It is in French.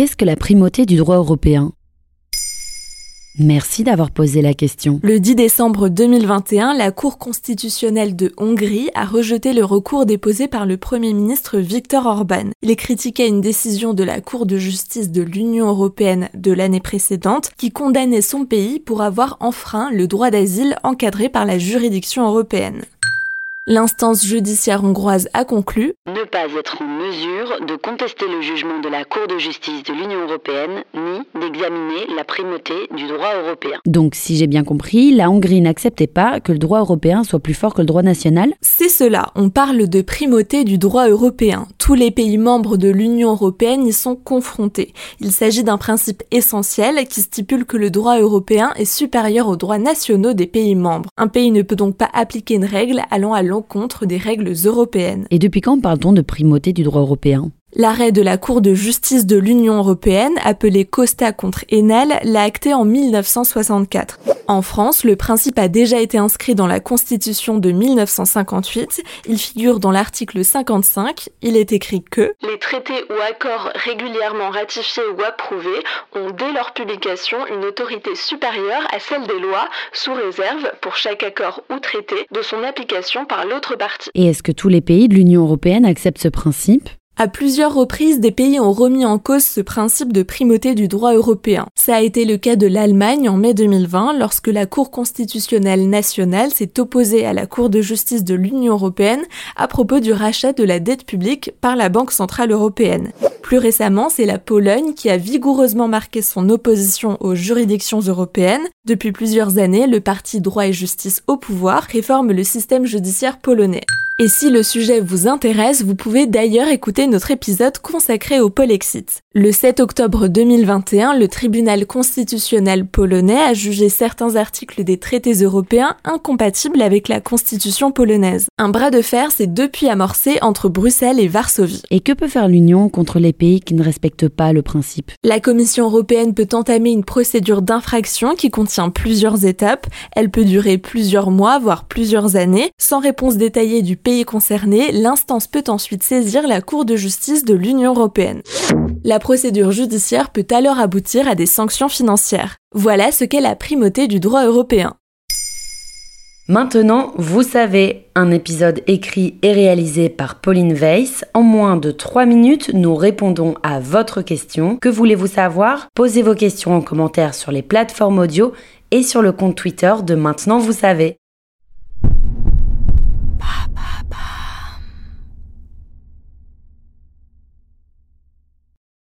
qu'est-ce que la primauté du droit européen? Merci d'avoir posé la question. Le 10 décembre 2021, la Cour constitutionnelle de Hongrie a rejeté le recours déposé par le Premier ministre Viktor Orban. Il critiquait une décision de la Cour de justice de l'Union européenne de l'année précédente qui condamnait son pays pour avoir enfreint le droit d'asile encadré par la juridiction européenne. L'instance judiciaire hongroise a conclu ne pas être en mesure de contester le jugement de la Cour de justice de l'Union européenne ni d'examiner la primauté du droit européen. Donc, si j'ai bien compris, la Hongrie n'acceptait pas que le droit européen soit plus fort que le droit national? C'est cela, on parle de primauté du droit européen. Tous les pays membres de l'Union européenne y sont confrontés. Il s'agit d'un principe essentiel qui stipule que le droit européen est supérieur aux droits nationaux des pays membres. Un pays ne peut donc pas appliquer une règle allant à l'encontre des règles européennes. Et depuis quand parle-t-on de primauté du droit européen? L'arrêt de la Cour de justice de l'Union européenne, appelé Costa contre Enel, l'a acté en 1964. En France, le principe a déjà été inscrit dans la Constitution de 1958. Il figure dans l'article 55. Il est écrit que Les traités ou accords régulièrement ratifiés ou approuvés ont dès leur publication une autorité supérieure à celle des lois, sous réserve, pour chaque accord ou traité, de son application par l'autre partie. Et est-ce que tous les pays de l'Union européenne acceptent ce principe? À plusieurs reprises, des pays ont remis en cause ce principe de primauté du droit européen. Ça a été le cas de l'Allemagne en mai 2020 lorsque la Cour constitutionnelle nationale s'est opposée à la Cour de justice de l'Union européenne à propos du rachat de la dette publique par la Banque centrale européenne. Plus récemment, c'est la Pologne qui a vigoureusement marqué son opposition aux juridictions européennes. Depuis plusieurs années, le parti droit et justice au pouvoir réforme le système judiciaire polonais. Et si le sujet vous intéresse, vous pouvez d'ailleurs écouter notre épisode consacré au Polexit. Le 7 octobre 2021, le tribunal constitutionnel polonais a jugé certains articles des traités européens incompatibles avec la constitution polonaise. Un bras de fer s'est depuis amorcé entre Bruxelles et Varsovie. Et que peut faire l'Union contre les pays qui ne respectent pas le principe? La Commission européenne peut entamer une procédure d'infraction qui contient plusieurs étapes. Elle peut durer plusieurs mois, voire plusieurs années. Sans réponse détaillée du pays concerné, l'instance peut ensuite saisir la Cour de justice de l'Union européenne. La procédure judiciaire peut alors aboutir à des sanctions financières. Voilà ce qu'est la primauté du droit européen. Maintenant, vous savez, un épisode écrit et réalisé par Pauline Weiss. En moins de 3 minutes, nous répondons à votre question. Que voulez-vous savoir? Posez vos questions en commentaire sur les plateformes audio et sur le compte Twitter de Maintenant, vous savez.